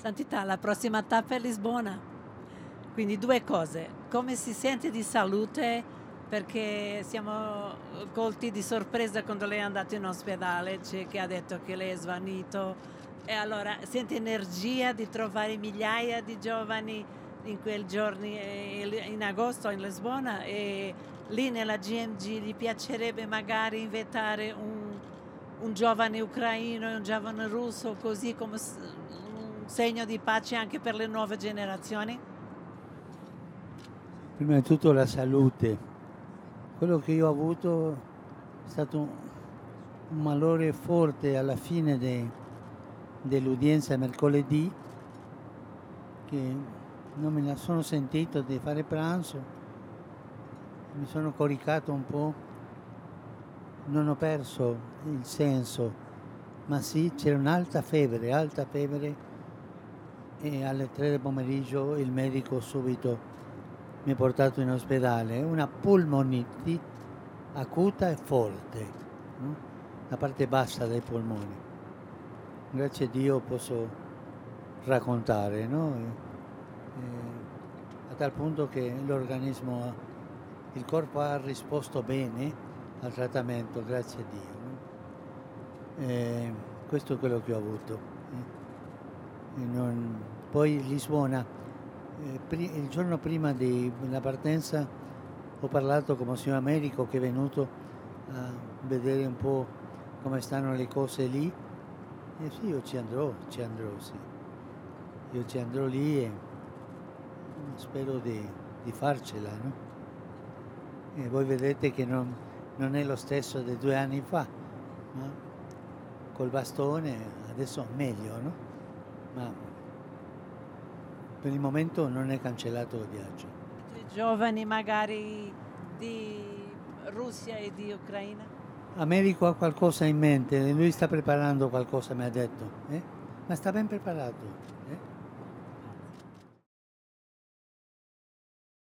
Santità, la prossima tappa è Lisbona. Quindi due cose. Come si sente di salute? Perché siamo colti di sorpresa quando lei è andato in ospedale, cioè che ha detto che lei è svanito. E allora sente energia di trovare migliaia di giovani in quei giorni eh, in agosto in Lisbona e lì nella GMG gli piacerebbe magari invitare un, un giovane ucraino e un giovane russo così come segno di pace anche per le nuove generazioni? Prima di tutto la salute. Quello che io ho avuto è stato un malore forte alla fine de, dell'udienza mercoledì che non me la sono sentito di fare pranzo mi sono coricato un po', non ho perso il senso, ma sì, c'era un'alta febbre, alta febbre e alle 3 del pomeriggio il medico subito mi ha portato in ospedale, una polmoniti acuta e forte, no? la parte bassa dei polmoni. Grazie a Dio posso raccontare, no? e, e, a tal punto che l'organismo il corpo ha risposto bene al trattamento, grazie a Dio. Eh, questo è quello che ho avuto. Eh. Poi Lisbona, eh, il giorno prima della partenza ho parlato con Monsignor Americo che è venuto a vedere un po' come stanno le cose lì. E sì, io ci andrò, ci andrò, sì. Io ci andrò lì e spero di, di farcela, no? E voi vedete che non, non è lo stesso di due anni fa, no? col bastone adesso meglio, no? ma per il momento non è cancellato il viaggio. I giovani magari di Russia e di Ucraina? Americo ha qualcosa in mente, lui sta preparando qualcosa, mi ha detto, eh? ma sta ben preparato. Eh?